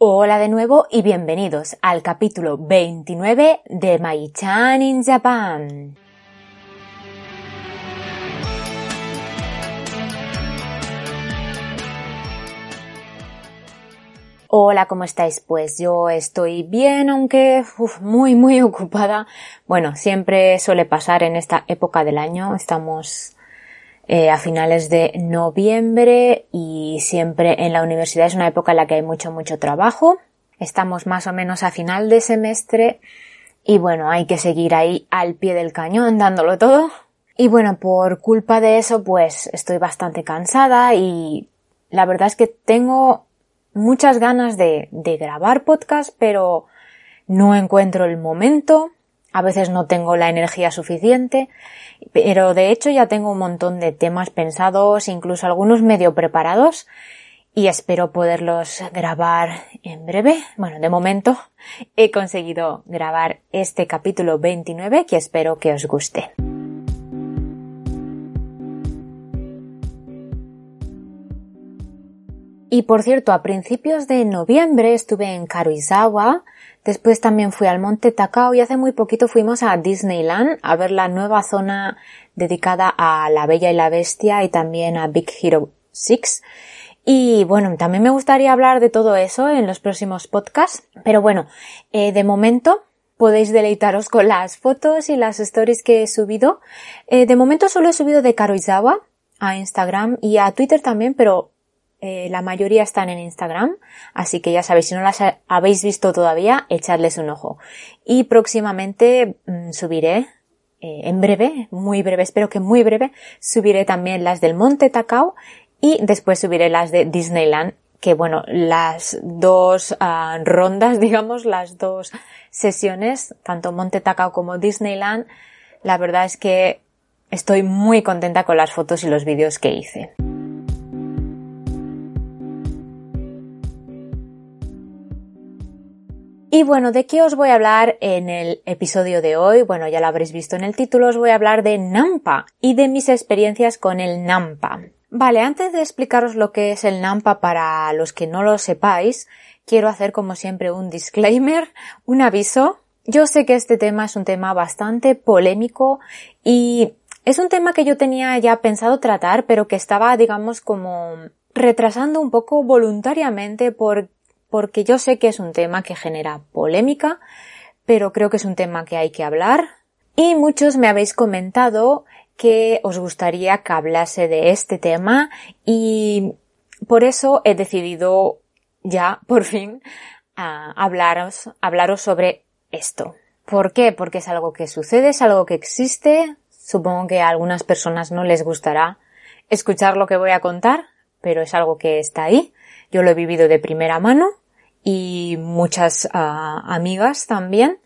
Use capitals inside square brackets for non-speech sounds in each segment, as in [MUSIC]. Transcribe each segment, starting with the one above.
Hola de nuevo y bienvenidos al capítulo 29 de My-chan in Japan. Hola, ¿cómo estáis? Pues yo estoy bien, aunque muy, muy [LAUGHS] ocupada. Bueno, siempre suele pasar en esta época del año. Estamos eh, a finales de noviembre y siempre en la universidad es una época en la que hay mucho, mucho trabajo. Estamos más o menos a final de semestre y bueno, hay que seguir ahí al pie del cañón dándolo todo. Y bueno, por culpa de eso pues estoy bastante cansada y la verdad es que tengo muchas ganas de, de grabar podcast pero no encuentro el momento a veces no tengo la energía suficiente, pero de hecho ya tengo un montón de temas pensados, incluso algunos medio preparados, y espero poderlos grabar en breve. Bueno, de momento he conseguido grabar este capítulo 29 que espero que os guste. Y por cierto, a principios de noviembre estuve en Karuizawa, Después también fui al Monte Takao y hace muy poquito fuimos a Disneyland a ver la nueva zona dedicada a La Bella y la Bestia y también a Big Hero 6. Y bueno, también me gustaría hablar de todo eso en los próximos podcasts. Pero bueno, eh, de momento podéis deleitaros con las fotos y las stories que he subido. Eh, de momento solo he subido de Karuizawa a Instagram y a Twitter también, pero eh, la mayoría están en Instagram, así que ya sabéis, si no las habéis visto todavía, echadles un ojo. Y próximamente mm, subiré, eh, en breve, muy breve, espero que muy breve, subiré también las del Monte Takao y después subiré las de Disneyland, que bueno, las dos ah, rondas, [LAUGHS] digamos, las dos sesiones, tanto Monte Takao como Disneyland, la verdad es que estoy muy contenta con las fotos y los vídeos que hice. Y bueno, ¿de qué os voy a hablar en el episodio de hoy? Bueno, ya lo habréis visto en el título, os voy a hablar de Nampa y de mis experiencias con el Nampa. Vale, antes de explicaros lo que es el Nampa para los que no lo sepáis, quiero hacer como siempre un disclaimer, un aviso. Yo sé que este tema es un tema bastante polémico y es un tema que yo tenía ya pensado tratar, pero que estaba, digamos, como retrasando un poco voluntariamente por porque yo sé que es un tema que genera polémica, pero creo que es un tema que hay que hablar. Y muchos me habéis comentado que os gustaría que hablase de este tema y por eso he decidido ya, por fin, hablaros, hablaros sobre esto. ¿Por qué? Porque es algo que sucede, es algo que existe. Supongo que a algunas personas no les gustará escuchar lo que voy a contar, pero es algo que está ahí. Yo lo he vivido de primera mano y muchas ah, amigas también.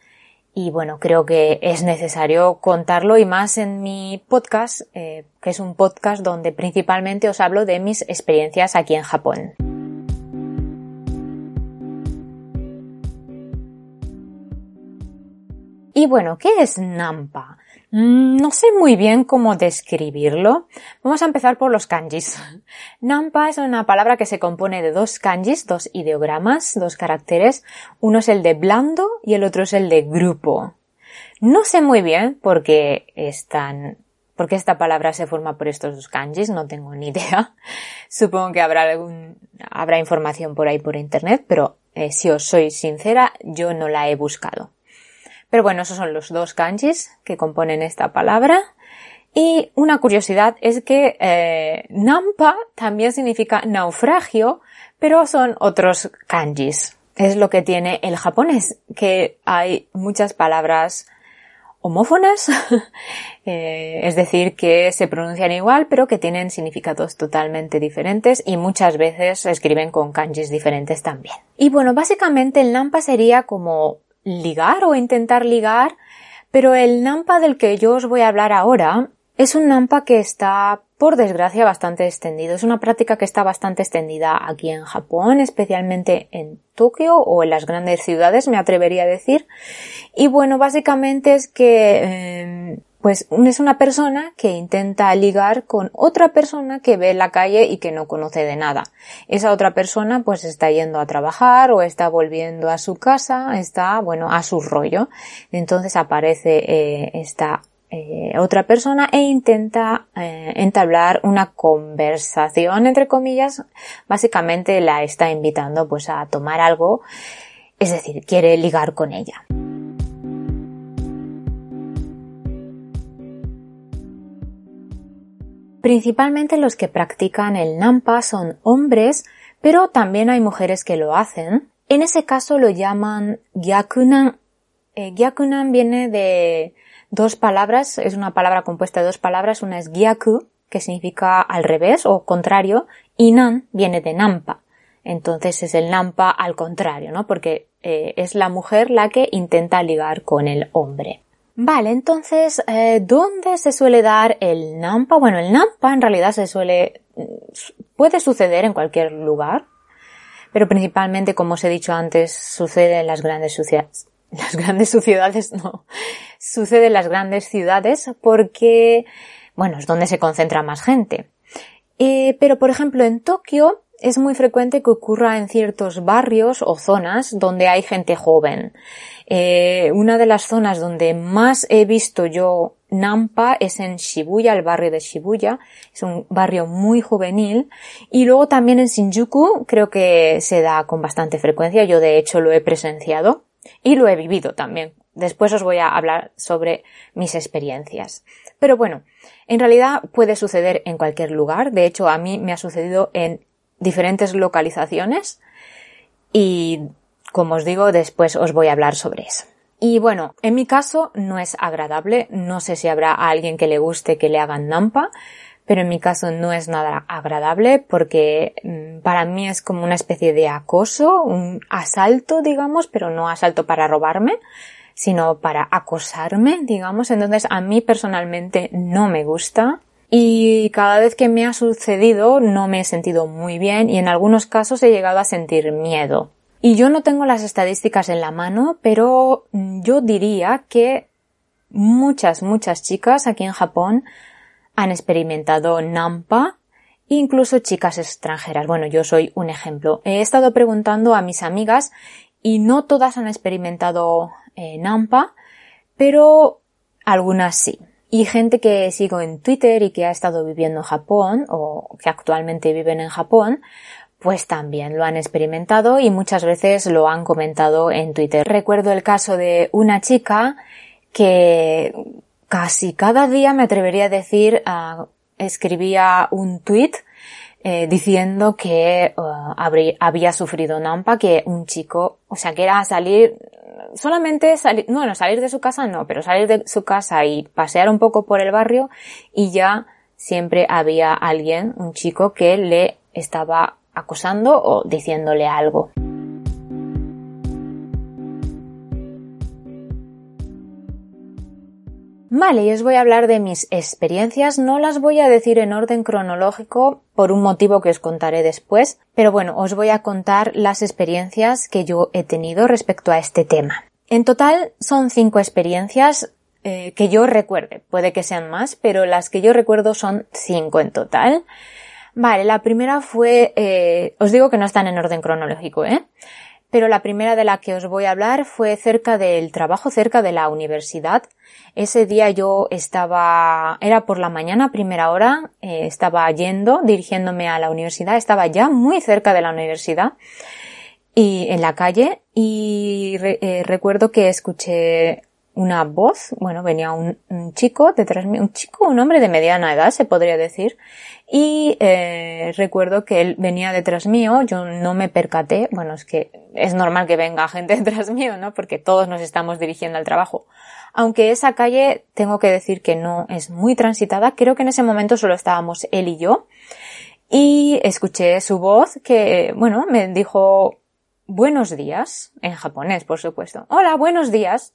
Y bueno, creo que es necesario contarlo y más en mi podcast, eh, que es un podcast donde principalmente os hablo de mis experiencias aquí en Japón. Y bueno, ¿qué es Nampa? Mm, no sé muy bien cómo describirlo. Vamos a empezar por los kanjis. Nampa es una palabra que se compone de dos kanjis, dos ideogramas, dos caracteres. Uno es el de blando y el otro es el de grupo. No sé muy bien por qué están por esta palabra se forma por estos dos kanjis, no tengo ni idea. [LAUGHS] Supongo que habrá algún, habrá información por ahí por internet, pero eh, si os soy sincera, yo no la he buscado. Pero bueno, esos son los dos kanjis que componen esta palabra. Y una curiosidad es que eh, nampa también significa naufragio, pero son otros kanjis. Es lo que tiene el japonés, que hay muchas palabras homófonas, [LAUGHS] eh, es decir, que se pronuncian igual pero que tienen significados totalmente diferentes y muchas veces se escriben con kanjis diferentes también. Y bueno, básicamente el nampa sería como ligar o intentar ligar, pero el nampa del que yo os voy a hablar ahora es un nampa que está por desgracia bastante extendido. Es una práctica que está bastante extendida aquí en Japón, especialmente en Tokio o en las grandes ciudades, me atrevería a decir. Y bueno, básicamente es que eh, pues es una persona que intenta ligar con otra persona que ve en la calle y que no conoce de nada. Esa otra persona pues está yendo a trabajar o está volviendo a su casa, está, bueno, a su rollo. Entonces aparece eh, esta eh, otra persona e intenta eh, entablar una conversación, entre comillas, básicamente la está invitando pues a tomar algo, es decir, quiere ligar con ella. Principalmente los que practican el nampa son hombres, pero también hay mujeres que lo hacen. En ese caso lo llaman gyakunan. Eh, gyakunan viene de dos palabras, es una palabra compuesta de dos palabras, una es gyaku, que significa al revés o contrario, y nan viene de nampa. Entonces es el nampa al contrario, ¿no? Porque eh, es la mujer la que intenta ligar con el hombre. Vale, entonces, eh, ¿dónde se suele dar el nampa? Bueno, el nampa en realidad se suele, puede suceder en cualquier lugar, pero principalmente, como os he dicho antes, sucede en las grandes ciudades, [LAUGHS] las grandes ciudades no, sucede en las grandes ciudades porque, bueno, es donde se concentra más gente. Eh, pero, por ejemplo, en Tokio es muy frecuente que ocurra en ciertos barrios o zonas donde hay gente joven. Eh, una de las zonas donde más he visto yo Nampa es en Shibuya, el barrio de Shibuya. Es un barrio muy juvenil. Y luego también en Shinjuku creo que se da con bastante frecuencia. Yo de hecho lo he presenciado. Y lo he vivido también. Después os voy a hablar sobre mis experiencias. Pero bueno, en realidad puede suceder en cualquier lugar. De hecho, a mí me ha sucedido en diferentes localizaciones. Y como os digo, después os voy a hablar sobre eso. Y bueno, en mi caso no es agradable. No sé si habrá alguien que le guste que le hagan nampa pero en mi caso no es nada agradable porque mm, para mí es como una especie de acoso, un asalto, digamos, pero no asalto para robarme, sino para acosarme, digamos. Entonces a mí personalmente no me gusta. Y cada vez que me ha sucedido no me he sentido muy bien y en algunos casos he llegado a sentir miedo. Y yo no tengo las estadísticas en la mano, pero yo diría que muchas, muchas chicas aquí en Japón han experimentado Nampa, incluso chicas extranjeras. Bueno, yo soy un ejemplo. He estado preguntando a mis amigas y no todas han experimentado eh, Nampa, pero algunas sí. Y gente que sigo en Twitter y que ha estado viviendo en Japón o que actualmente viven en Japón, pues también lo han experimentado y muchas veces lo han comentado en Twitter. Recuerdo el caso de una chica que casi cada día me atrevería a decir, ah, escribía un tweet eh, diciendo que ah, había sufrido Nampa, que un chico, o sea, que era salir, solamente salir, bueno, salir de su casa no, pero salir de su casa y pasear un poco por el barrio y ya siempre había alguien, un chico que le estaba acosando o diciéndole algo. Vale, y os voy a hablar de mis experiencias. No las voy a decir en orden cronológico por un motivo que os contaré después, pero bueno, os voy a contar las experiencias que yo he tenido respecto a este tema. En total son cinco experiencias eh, que yo recuerde. Puede que sean más, pero las que yo recuerdo son cinco en total. Vale, la primera fue, eh, os digo que no están en orden cronológico, ¿eh? pero la primera de la que os voy a hablar fue cerca del trabajo, cerca de la universidad. Ese día yo estaba, era por la mañana, primera hora, eh, estaba yendo, dirigiéndome a la universidad, estaba ya muy cerca de la universidad y en la calle y eh, recuerdo que escuché una voz, bueno, venía un, chico detrás mío, un chico, un hombre de mediana edad, se podría decir, y eh, recuerdo que él venía detrás mío, yo no me percaté, bueno, es que es normal que venga gente [LAUGHS] detrás mío, ¿no? Porque todos nos estamos dirigiendo al trabajo. Aunque esa calle, tengo que decir que no es muy transitada, creo que en ese momento solo estábamos él y yo, y escuché su voz que, bueno, me dijo buenos días, en japonés, por supuesto. Hola, buenos días.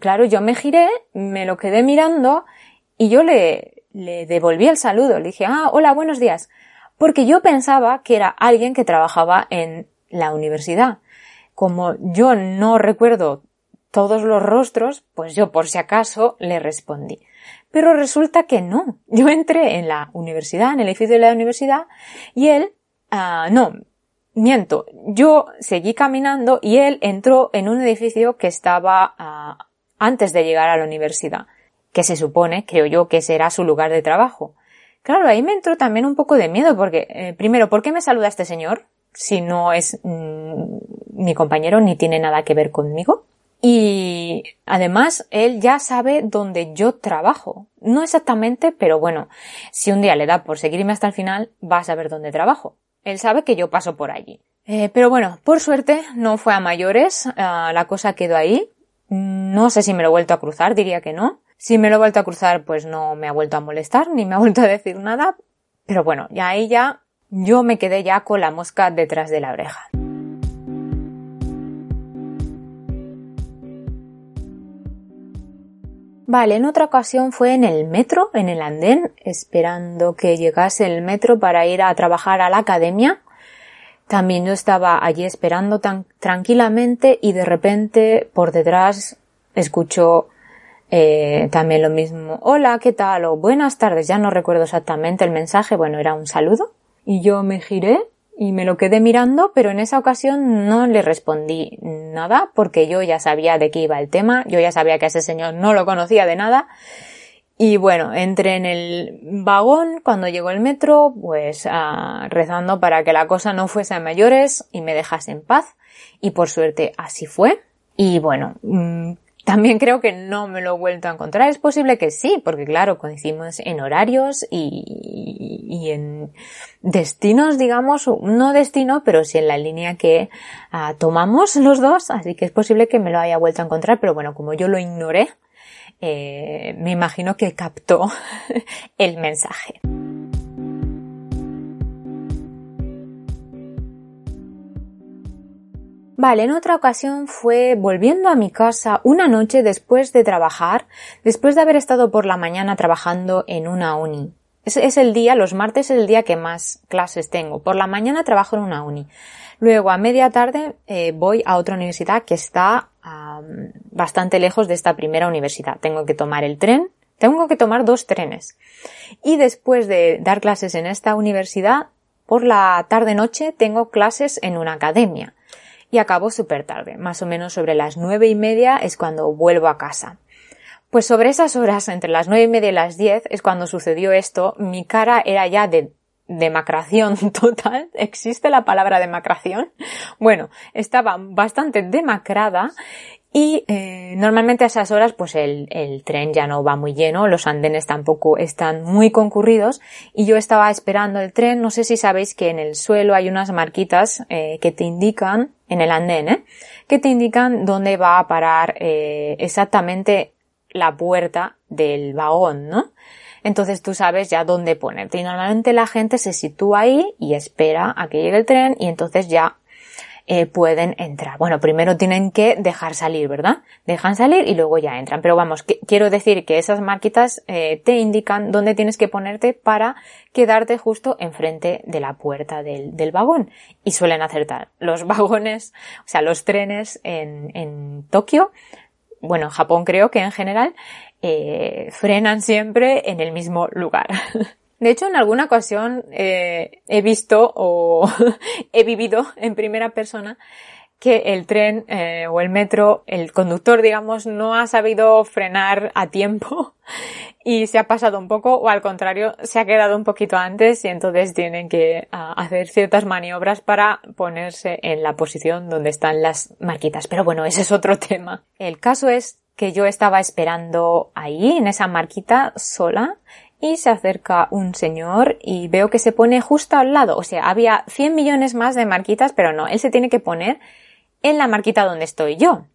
Claro, yo me giré, me lo quedé mirando y yo le, le devolví el saludo. Le dije, ah, hola, buenos días. Porque yo pensaba que era alguien que trabajaba en la universidad. Como yo no recuerdo todos los rostros, pues yo por si acaso le respondí. Pero resulta que no. Yo entré en la universidad, en el edificio de la universidad, y él, ah, no, miento, yo seguí caminando y él entró en un edificio que estaba ah, antes de llegar a la universidad, que se supone, creo yo, que será su lugar de trabajo. Claro, ahí me entró también un poco de miedo porque, eh, primero, ¿por qué me saluda este señor? Si no es mm, mi compañero ni tiene nada que ver conmigo. Y además, él ya sabe dónde yo trabajo. No exactamente, pero bueno, si un día le da por seguirme hasta el final, va a saber dónde trabajo. Él sabe que yo paso por allí. Eh, pero bueno, por suerte no fue a mayores, ah, la cosa quedó ahí. No sé si me lo he vuelto a cruzar, diría que no. Si me lo he vuelto a cruzar, pues no me ha vuelto a molestar, ni me ha [LAUGHS] vuelto a decir nada. Pero bueno, ya ahí ya yo me quedé ya con la mosca detrás de la oreja. Vale, en otra ocasión fue en el metro, en el andén, esperando que llegase el metro para ir a trabajar a la academia. También yo estaba allí esperando tan tranquilamente y de repente por detrás escucho eh, también lo mismo. Hola, ¿qué tal? o buenas tardes. Ya no recuerdo exactamente el mensaje. Bueno, era un saludo. Y yo me giré y me lo quedé mirando, pero en esa ocasión no le respondí nada porque yo ya sabía de qué iba el tema, yo ya sabía que ese señor no lo conocía de nada. Y bueno, entré en el vagón cuando llegó el metro, pues ah, rezando para que la cosa no fuese a mayores y me dejase en paz. Y por suerte así fue. Y bueno, mm, también creo que no me lo he vuelto a encontrar. Es posible que sí, porque claro, coincidimos en horarios y, en destinos, digamos, no destino, pero sí en la línea que ah, tomamos los dos, así que es posible que me lo haya vuelto a encontrar, pero bueno, como yo lo ignoré, eh, me imagino que captó [LAUGHS] el mensaje. Vale, en otra ocasión fue volviendo a mi casa una noche después de trabajar, después de haber estado por la mañana trabajando en una uni. Es, el día, los martes es el día que más clases tengo. Por la mañana trabajo en una uni. Luego a media tarde eh, voy a otra universidad que está bastante lejos de esta primera universidad. Tengo que tomar el tren, tengo que tomar dos trenes. Y después de dar clases en esta universidad, por la tarde noche tengo clases en una academia y acabo súper tarde, más o menos sobre las nueve y media es cuando vuelvo a casa. Pues sobre esas horas, entre las nueve y media y las diez, es cuando sucedió esto, mi cara era ya de demacración [LAUGHS] total. ¿Existe la palabra demacración? Bueno, estaba bastante demacrada y eh, normalmente a esas horas pues el, tren ya no va muy lleno, los andenes tampoco están muy concurridos y yo estaba esperando el tren, no sé si sabéis que en el suelo hay unas marquitas eh, que te indican, en el andén, ¿eh? que te indican dónde va a parar eh, exactamente la puerta del vagón, ¿no? Entonces tú sabes ya dónde ponerte y normalmente la gente se sitúa ahí y espera a que llegue el tren y entonces ya eh, pueden entrar. Bueno, primero tienen que dejar salir, ¿verdad? Dejan salir y luego ya entran. Pero vamos, quiero decir que esas marquitas eh, te indican dónde tienes que ponerte para quedarte justo enfrente de la puerta del, del vagón. Y suelen acertar. Los [LAUGHS] vagones, o sea, los trenes en, en Tokio, bueno, en Japón creo que en general, eh, frenan siempre en el mismo lugar. [LAUGHS] De hecho, en alguna ocasión eh, he visto o [LAUGHS] he vivido en primera persona que el tren eh, o el metro, el conductor, digamos, no ha sabido frenar a tiempo [LAUGHS] y se ha pasado un poco o al contrario se ha quedado un poquito antes y entonces tienen que ah, hacer ciertas maniobras para ponerse en la posición donde están las marquitas. Pero bueno, ese es otro tema. El caso es que yo estaba esperando ahí, en esa marquita sola, y se acerca un señor y veo que se pone justo al lado. O sea, había 100 millones más de marquitas, pero no, él se tiene que poner en la marquita donde estoy yo.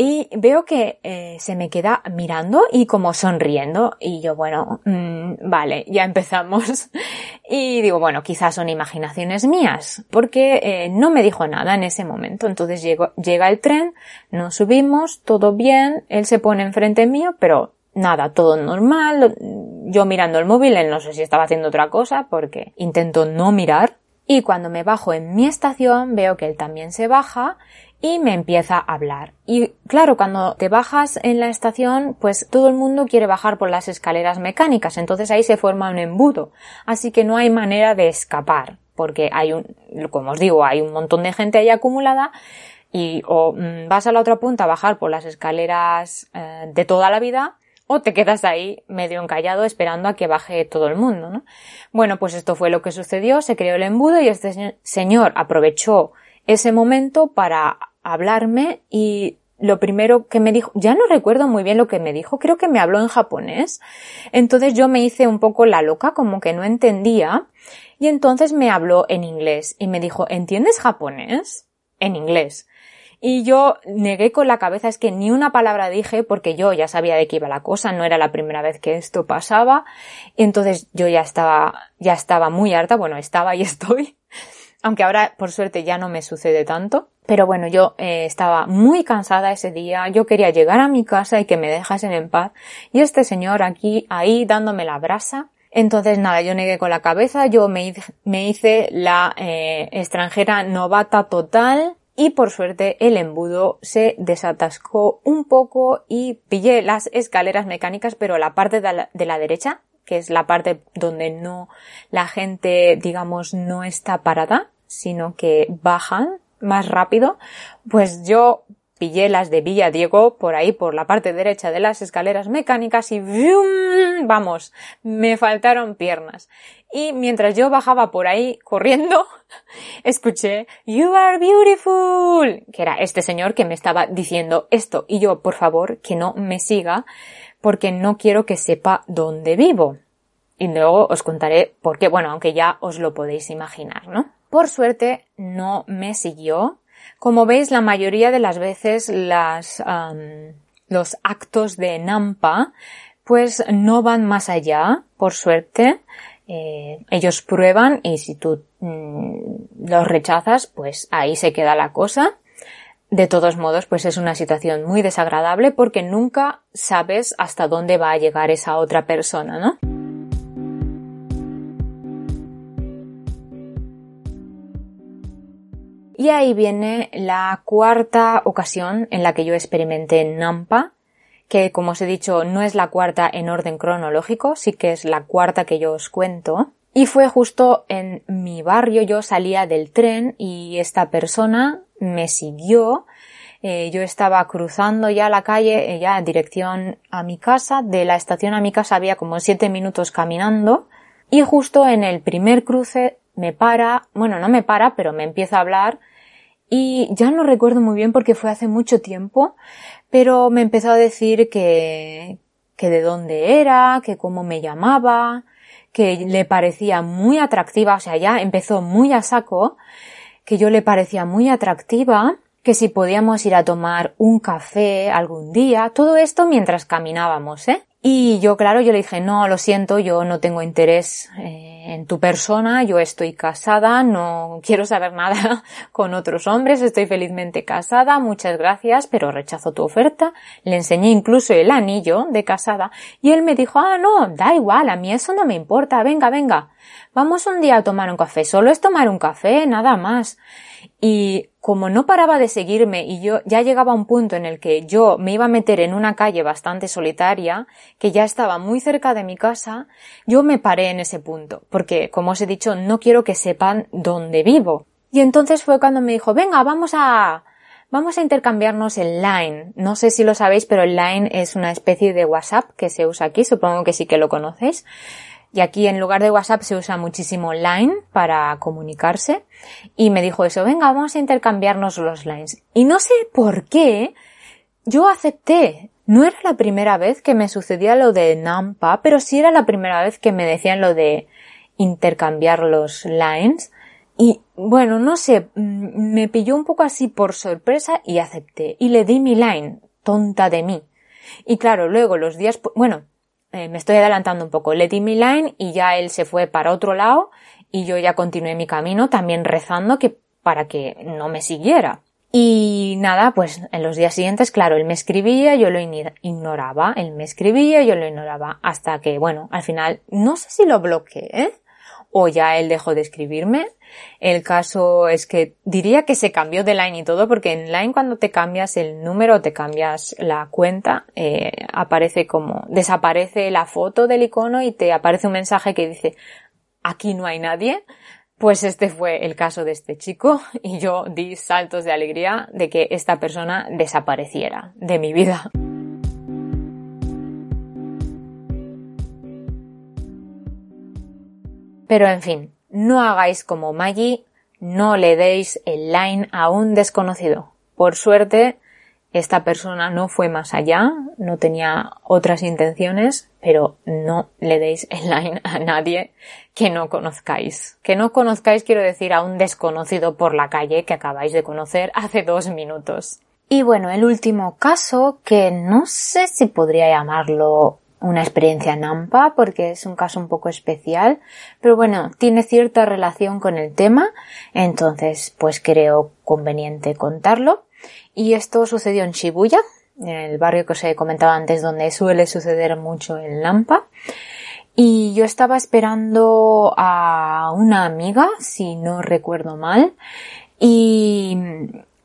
Y veo que eh, se me queda mirando y como sonriendo. Y yo, bueno, mmm, vale, ya empezamos. [LAUGHS] y digo, bueno, quizás son imaginaciones mías, porque eh, no me dijo nada en ese momento. Entonces llega el tren, nos subimos, todo bien, él se pone enfrente mío, pero nada, todo normal. Yo mirando el móvil, él no sé si estaba haciendo otra cosa, porque intento no mirar. Y cuando me bajo en mi estación, veo que él también se baja y me empieza a hablar. Y claro, cuando te bajas en la estación, pues todo el mundo quiere bajar por las escaleras mecánicas, entonces ahí se forma un embudo. Así que no hay manera de escapar, porque hay un, como os digo, hay un montón de gente ahí acumulada y o mm, vas a la otra punta a bajar por las escaleras eh, de toda la vida o te quedas ahí medio encallado esperando a que baje todo el mundo, ¿no? Bueno, pues esto fue lo que sucedió, se creó el embudo y este señor aprovechó ese momento para hablarme y lo primero que me dijo, ya no recuerdo muy bien lo que me dijo, creo que me habló en japonés. Entonces yo me hice un poco la loca, como que no entendía. Y entonces me habló en inglés y me dijo, ¿entiendes japonés? En inglés. Y yo negué con la cabeza, es que ni una palabra dije porque yo ya sabía de qué iba la cosa, no era la primera vez que esto pasaba. Y entonces yo ya estaba, ya estaba muy harta, bueno, estaba y [LAUGHS] estoy aunque ahora por suerte ya no me sucede tanto. Pero bueno, yo eh, estaba muy cansada ese día, yo quería llegar a mi casa y que me dejasen en paz. Y este señor aquí, ahí dándome la brasa. Entonces nada, yo negué con la cabeza, yo me, hice la eh, extranjera novata total y por suerte el embudo se desatascó un poco y pillé las escaleras mecánicas pero la parte de la derecha que es la parte donde no la gente, digamos, no está parada, sino que bajan más rápido, pues yo pillé las de Villa Diego por ahí, por la parte derecha de las escaleras mecánicas y vamos, me faltaron piernas. Y mientras yo bajaba por ahí corriendo, [LAUGHS] escuché You are beautiful, que era este señor que me estaba diciendo esto. Y yo, por favor, que no me siga porque no quiero que sepa dónde vivo. Y luego os contaré por qué, bueno, aunque ya os lo podéis imaginar, ¿no? Por suerte no me siguió. Como veis, la mayoría de las veces las, los actos de Nampa pues no van más allá, por suerte. Eh, ellos prueban y si tú mm, los rechazas, pues ahí se queda la cosa. De todos modos, pues es una situación muy desagradable porque nunca sabes hasta dónde va a llegar esa otra persona, ¿no? Y ahí viene la cuarta ocasión en la que yo experimenté Nampa, que como os he dicho no es la cuarta en orden cronológico, sí que es la cuarta que yo os cuento. Y fue justo en mi barrio, yo salía del tren y esta persona me siguió. Eh, yo estaba cruzando ya la calle, eh, ya en dirección a mi casa. De la estación a mi casa había como siete minutos caminando. Y justo en el primer cruce me para, bueno, no me para, pero me empieza a hablar. Y ya no recuerdo muy bien porque fue hace mucho tiempo, pero me empezó a decir que, que de dónde era, que cómo me llamaba, que le parecía muy atractiva, o sea, ya empezó muy a saco, que yo le parecía muy atractiva, que si podíamos ir a tomar un café algún día, todo esto mientras caminábamos, ¿eh? Y yo, claro, yo le dije, no, lo siento, yo no tengo interés eh, en tu persona, yo estoy casada, no quiero saber nada [LAUGHS] con otros hombres, estoy felizmente casada, muchas gracias, pero rechazo tu oferta. Le enseñé incluso el anillo de casada y él me dijo, ah, no, da igual, a mí eso no me importa, venga, venga, vamos un día a tomar un café, solo es tomar un café, nada más. Y como no paraba de seguirme y yo ya llegaba a un punto en el que yo me iba a meter en una calle bastante solitaria, que ya estaba muy cerca de mi casa, yo me paré en ese punto, porque como os he dicho, no quiero que sepan dónde vivo. Y entonces fue cuando me dijo, venga, vamos a, vamos a intercambiarnos el Line. No sé si lo sabéis, pero el Line es una especie de WhatsApp que se usa aquí, supongo que sí que lo conocéis. Y aquí en lugar de WhatsApp se usa muchísimo Line para comunicarse. Y me dijo eso, venga, vamos a intercambiarnos los lines. Y no sé por qué yo acepté. no era la primera vez que me sucedía lo de Nampa, pero sí era la primera vez que me decían lo de intercambiar los lines. Y bueno, no sé, mm, me pilló un poco así por sorpresa y acepté. Y le di mi line, tonta de mí. Y claro, luego los días, bueno, eh, me estoy adelantando un poco, le di mi line y ya él se fue para otro lado y yo ya continué mi camino también rezando que para que no me siguiera. Y nada, pues en los días siguientes, claro, él me escribía, yo lo ignoraba, él me escribía, yo lo ignoraba, hasta que, bueno, al final, no sé si lo bloqueé, ¿eh? o ya él dejó de escribirme. El caso es que diría que se cambió de line y todo, porque en line cuando te cambias el número, te cambias la cuenta, eh, aparece como, desaparece la foto del icono y te aparece un mensaje que dice, aquí no hay nadie. Pues este fue el caso de este chico [LAUGHS] y yo di saltos de alegría de que esta persona desapareciera de mi vida. Pero en fin, no hagáis como Maggie, no le deis el line a un desconocido. Por suerte, esta persona no fue más allá, no tenía otras intenciones, pero no le deis el line a nadie que no conozcáis. Que no conozcáis quiero decir a un desconocido por la calle que acabáis de conocer hace dos minutos. Y bueno, el último caso, que no sé si podría llamarlo una experiencia Nampa porque es un caso un poco especial, pero bueno, tiene cierta relación con el tema, entonces pues creo conveniente contarlo. Y esto sucedió en Shibuya, en el barrio que os he comentado antes donde suele suceder mucho el Nampa. Y yo estaba esperando a una amiga, si no recuerdo mal, y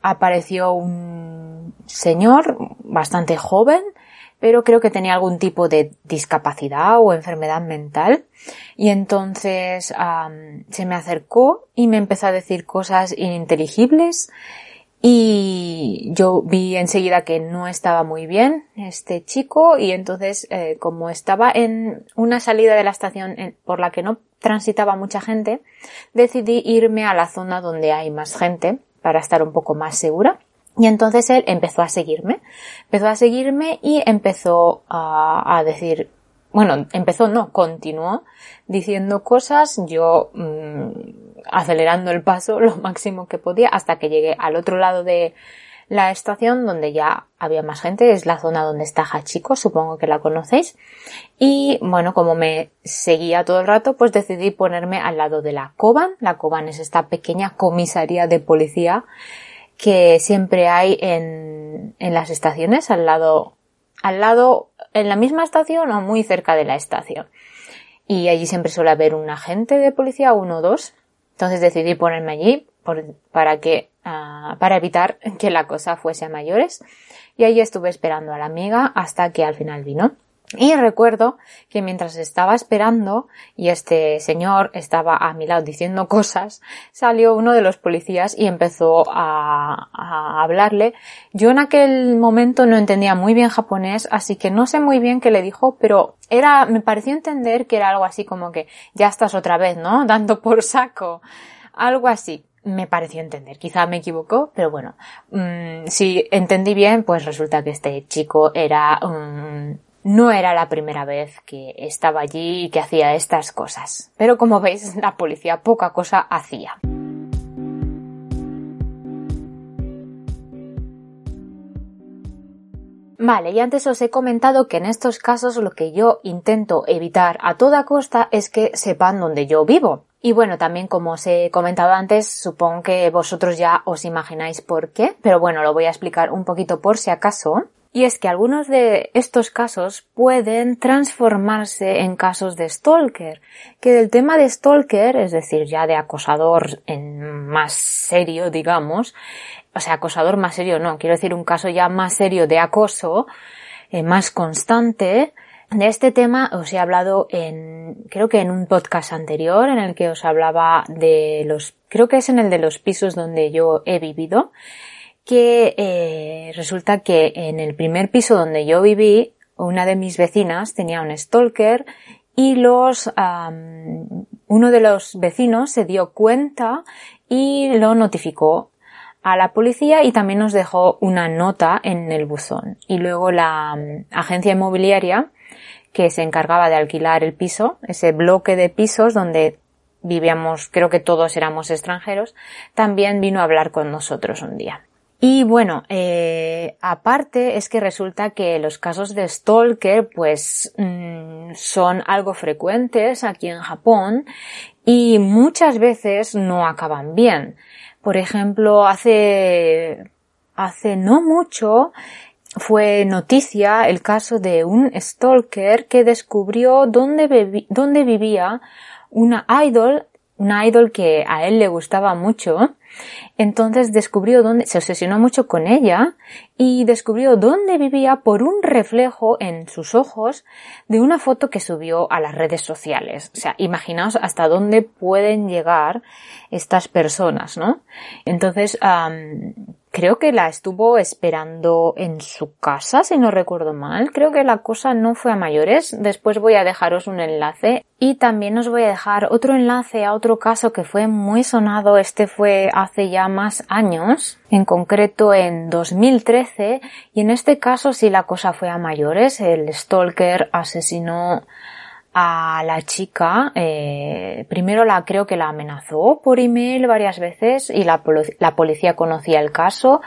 apareció un señor bastante joven, pero creo que tenía algún tipo de discapacidad o enfermedad mental. Y entonces se me acercó y me empezó a decir cosas ininteligibles y yo vi enseguida que no estaba muy bien este chico y entonces eh, como estaba en una salida de la estación por la que no transitaba mucha gente, decidí irme a la zona donde hay más gente para estar un poco más segura. Y entonces él empezó a seguirme, empezó a seguirme y empezó a, decir, bueno, empezó, no, continuó diciendo cosas, yo mm, acelerando el paso [LAUGHS] lo máximo que podía hasta que llegué al otro lado de la estación donde ya había más gente, es la zona donde está Hachiko, supongo que la conocéis. Y bueno, como me seguía todo el rato, pues decidí ponerme al lado de la Coban. La Coban es esta pequeña comisaría de policía que siempre hay en, en las estaciones, al lado, al lado, en la misma estación o muy cerca de la estación. Y allí siempre suele haber un agente de policía, uno o dos. Entonces decidí ponerme allí para que, ah, para evitar que la cosa fuese a mayores. Y allí estuve esperando a la amiga hasta que al final vino. Y recuerdo que mientras estaba esperando y este señor estaba a mi lado diciendo [LAUGHS] cosas, salió uno de los policías y empezó a, hablarle. Yo en aquel momento no entendía muy bien japonés, así que no sé muy bien qué le dijo, pero era, me pareció entender que era algo así como que ya estás otra vez, ¿no? [LAUGHS] Dando por saco. Algo así me pareció entender. Quizá me equivocó, pero bueno, mm, si entendí bien, pues resulta que este chico era un no era la primera vez que estaba allí y que hacía estas cosas. Pero como veis, la policía poca cosa hacía. Vale, y antes os he comentado que en estos casos lo que yo intento evitar a toda costa es que sepan dónde yo vivo. Y bueno, también como os he comentado antes, supongo que vosotros ya os imagináis por qué, pero bueno, lo voy a explicar un poquito por si acaso. Y es que algunos de estos casos pueden transformarse en casos de stalker, que del tema de stalker, es decir, ya de acosador en más serio, digamos, o sea, acosador más serio no, quiero decir un caso ya más serio de acoso, eh, más constante, de este tema os he hablado en, creo que en un podcast anterior en el que os hablaba de los, creo que es en el de los pisos donde yo he vivido, que eh, resulta que en el primer piso donde yo viví, una de mis vecinas tenía un stalker y los uno de los vecinos se dio cuenta y lo notificó a la policía y también nos dejó una nota en el buzón. Y luego la agencia inmobiliaria que se encargaba de alquilar el piso, ese bloque de pisos donde vivíamos, creo que todos éramos extranjeros, también vino a hablar con nosotros un día. Y bueno, eh, aparte es que resulta que los casos de stalker pues mm, son algo frecuentes aquí en Japón y muchas veces no acaban bien. Por ejemplo, hace, hace no mucho fue noticia el caso de un stalker que descubrió dónde, dónde vivía una idol, una idol que a él le gustaba mucho, entonces descubrió dónde, se obsesionó mucho con ella y descubrió dónde vivía por un reflejo en sus ojos de una foto que subió a las redes sociales. O sea, imaginaos hasta dónde pueden llegar estas personas, ¿no? Entonces, creo que la estuvo esperando en su casa, si no recuerdo mal. Creo que la cosa no fue a mayores. Después voy a dejaros un enlace y también os voy a dejar otro enlace a otro caso que fue muy sonado. Este fue hace ya más años, en concreto en 2013. Y en este caso sí la cosa fue a mayores. El stalker asesinó a la chica, eh, primero la creo que la amenazó por email varias veces y la, la policía conocía el caso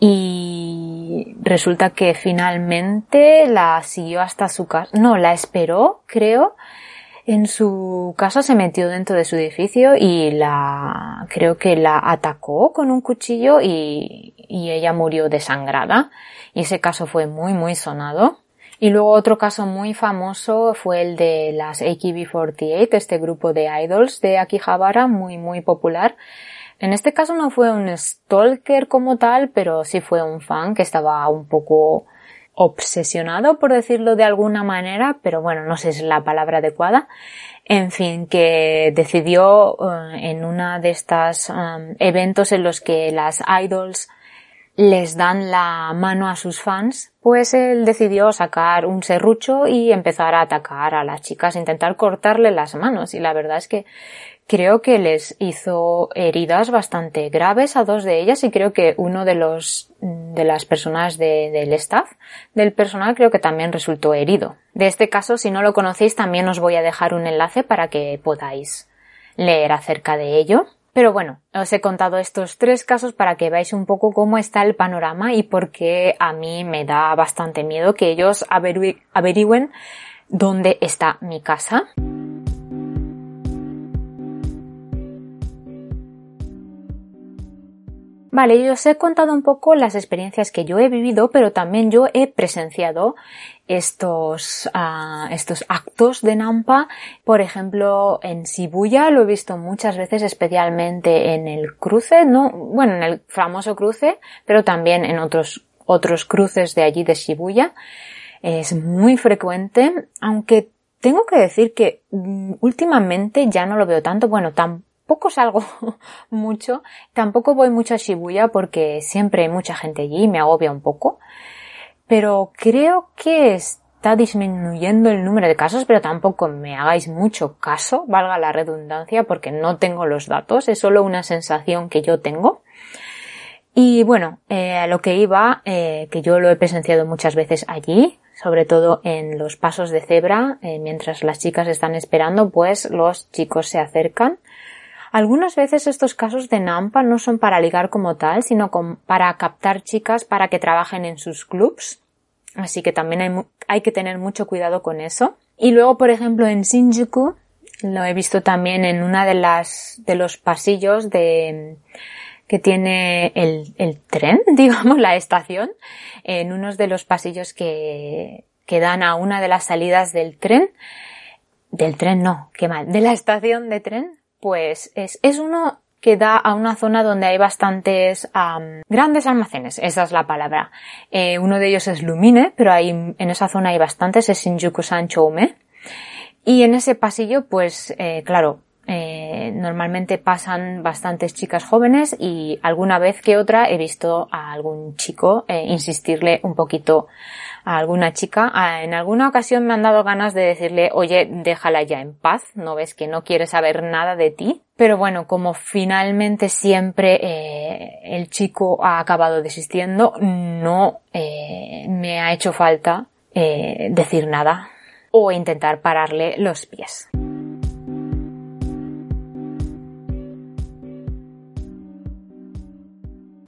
y resulta que finalmente la siguió hasta su casa, no, la esperó, creo, en su casa se metió dentro de su edificio y la, creo que la atacó con un cuchillo y, y ella murió desangrada. Y ese caso fue muy, muy sonado. Y luego otro caso muy famoso fue el de las AKB48, este grupo de idols de Akihabara, muy, muy popular. En este caso no fue un stalker como tal, pero sí fue un fan que estaba un poco obsesionado, por decirlo de alguna manera, pero bueno, no sé si es la palabra adecuada. En fin, que decidió eh, en una de estos um, eventos en los que las idols les dan la mano a sus fans, pues él decidió sacar un serrucho y empezar a atacar a las chicas, intentar cortarle las manos. Y la verdad es que creo que les hizo heridas bastante graves a dos de ellas y creo que uno de los de las personas del staff del personal creo que también resultó herido. De este caso, si no lo conocéis, también os voy a dejar un enlace para que podáis leer acerca de ello. Pero bueno, os he contado estos tres casos para que veáis un poco cómo está el panorama y por qué a mí me da bastante miedo que ellos averigüen dónde está mi casa. Vale, yo os he contado un poco las experiencias que yo he vivido, pero también yo he presenciado estos, uh, estos actos de Nampa. Por ejemplo, en Shibuya lo he visto muchas veces, especialmente en el cruce, no, bueno, en el famoso cruce, pero también en otros, otros cruces de allí de Shibuya. Es muy frecuente, aunque tengo que decir que mm, últimamente ya no lo veo tanto, bueno, tampoco salgo [LAUGHS] mucho, tampoco voy mucho a Shibuya porque siempre hay mucha gente allí y me agobia un poco, pero creo que está disminuyendo el número de casos, pero tampoco me hagáis mucho caso, valga la redundancia, porque no tengo los datos, es solo una sensación que yo tengo. Y bueno, eh, a lo que iba, eh, que yo lo he presenciado muchas veces allí, sobre todo en los pasos de cebra, eh, mientras las chicas están esperando, pues los chicos se acercan algunas veces estos casos de Nampa no son para ligar como tal, sino para captar chicas para que trabajen en sus clubs. Así que también hay, que tener mucho cuidado con eso. Y luego, por ejemplo, en Shinjuku, lo he visto también en una de las, de los pasillos de, que tiene el, el tren, [LAUGHS] digamos, la estación, en unos de los pasillos que, que dan a una de las salidas del tren, del tren no, qué mal, de la estación de tren, pues es, es uno que da a una zona donde hay bastantes grandes almacenes, esa es la palabra. Eh, uno de ellos es Lumine, pero hay, en esa zona hay bastantes, es Shinjuku-san Y en ese pasillo, pues, eh, claro, Eh, normalmente pasan bastantes chicas jóvenes y alguna vez que otra he visto a algún chico insistirle un poquito a alguna chica. Ah, en alguna ocasión me han dado ganas de decirle, oye, déjala ya en paz, no ves que no quiere saber nada de ti. Pero bueno, como finalmente siempre eh, el chico ha acabado desistiendo, no me ha hecho falta decir nada o intentar pararle los pies.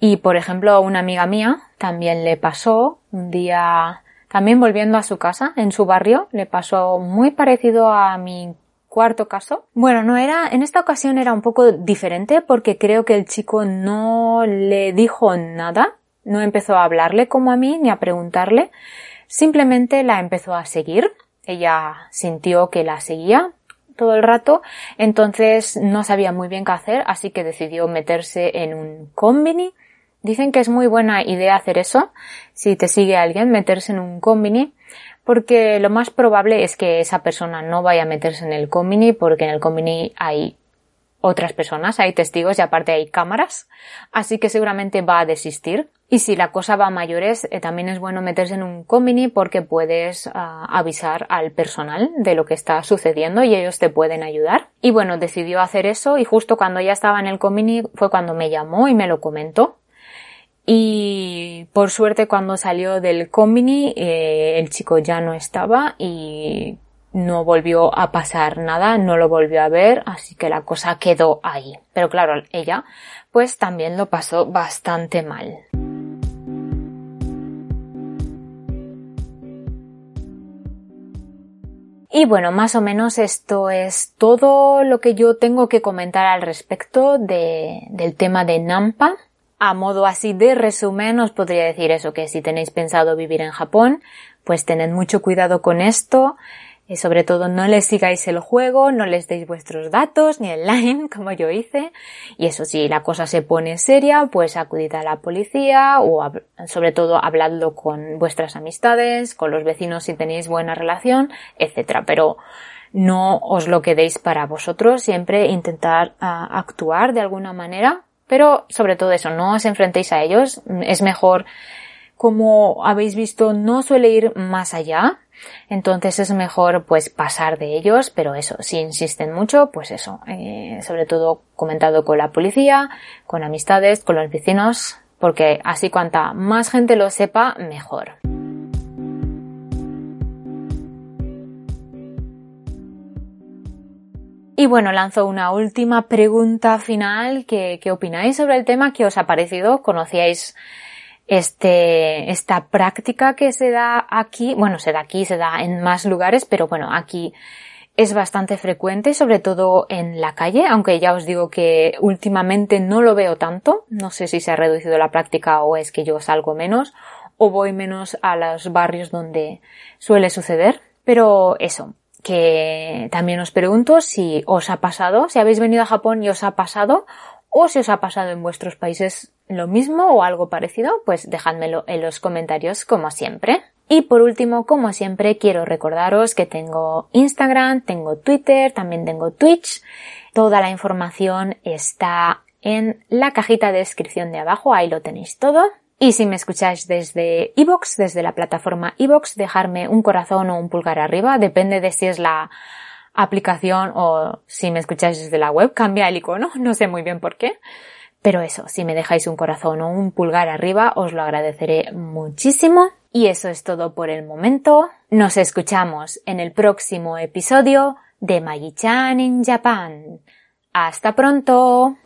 Y por ejemplo, una amiga mía también le pasó un día, también volviendo a su casa, en su barrio, le pasó muy parecido a mi cuarto caso. Bueno, no era, en esta ocasión era un poco diferente porque creo que el chico no le dijo nada, no empezó a hablarle como a mí ni a preguntarle, simplemente la empezó a seguir. Ella sintió que la seguía todo el rato, entonces no sabía muy bien qué hacer, así que decidió meterse en un combini Dicen que es muy buena idea hacer eso, si te sigue alguien, meterse en un combini, porque lo más probable es que esa persona no vaya a meterse en el combini, porque en el combini hay otras personas, hay testigos y aparte hay cámaras, así que seguramente va a desistir. Y si la cosa va a mayores, eh, también es bueno meterse en un combini porque puedes ah, avisar al personal de lo que está sucediendo y ellos te pueden ayudar. Y bueno, decidió hacer eso y justo cuando ya estaba en el combini fue cuando me llamó y me lo comentó. Y por suerte cuando salió del combini eh, el chico ya no estaba y no volvió a pasar nada, no lo volvió a ver, así que la cosa quedó ahí. Pero claro, ella pues también lo pasó bastante mal. Y bueno, más o menos esto es todo lo que yo tengo que comentar al respecto de, del tema de Nampa. A modo así de resumen, os podría decir eso, que si tenéis pensado vivir en Japón, pues tened mucho cuidado con esto, y sobre todo no les sigáis el juego, no les deis vuestros datos, ni el line, [LAUGHS] como yo hice, y eso si la cosa se pone seria, pues acudid a la policía, o sobre todo habladlo con vuestras amistades, con los vecinos si tenéis buena relación, etcétera, pero no os lo quedéis para vosotros, siempre intentar ah, actuar de alguna manera pero sobre todo eso, no os enfrentéis a ellos. Es mejor, como habéis visto, no suele ir más allá. Entonces es mejor pues pasar de ellos, pero eso, si insisten mucho, pues eso, eh, sobre todo comentado con la policía, con amistades, con los vecinos, porque así cuanta más gente lo sepa, mejor. Y bueno, lanzo una última pregunta final. ¿Qué, opináis sobre el tema? ¿Qué os ha parecido? ¿Conocíais este, esta práctica que se da aquí? Bueno, se da aquí, se da en más lugares, pero bueno, aquí es bastante frecuente, sobre todo en la calle, aunque ya os digo que últimamente no lo veo tanto. No sé si se ha reducido la práctica o es que yo salgo menos o voy menos a los barrios donde suele suceder. Pero eso, que también os pregunto si os ha pasado, si habéis venido a Japón y os ha pasado, o si os ha pasado en vuestros países lo mismo o algo parecido, pues dejádmelo en los comentarios como siempre. Y por último, como siempre, quiero recordaros que tengo Instagram, tengo Twitter, también tengo Twitch. Toda la información está en la cajita de descripción de abajo, ahí lo tenéis todo. Y si me escucháis desde iVoox, desde la plataforma iVoox, dejarme un corazón o un pulgar arriba, depende de si es la aplicación o si me escucháis desde la web, cambia el icono, [LAUGHS] no sé muy bien por qué. Pero eso, si me dejáis un corazón o un pulgar arriba, os lo agradeceré muchísimo. Y eso es todo por el momento. Nos escuchamos en el próximo episodio de Magi-chan in Japan. ¡Hasta pronto!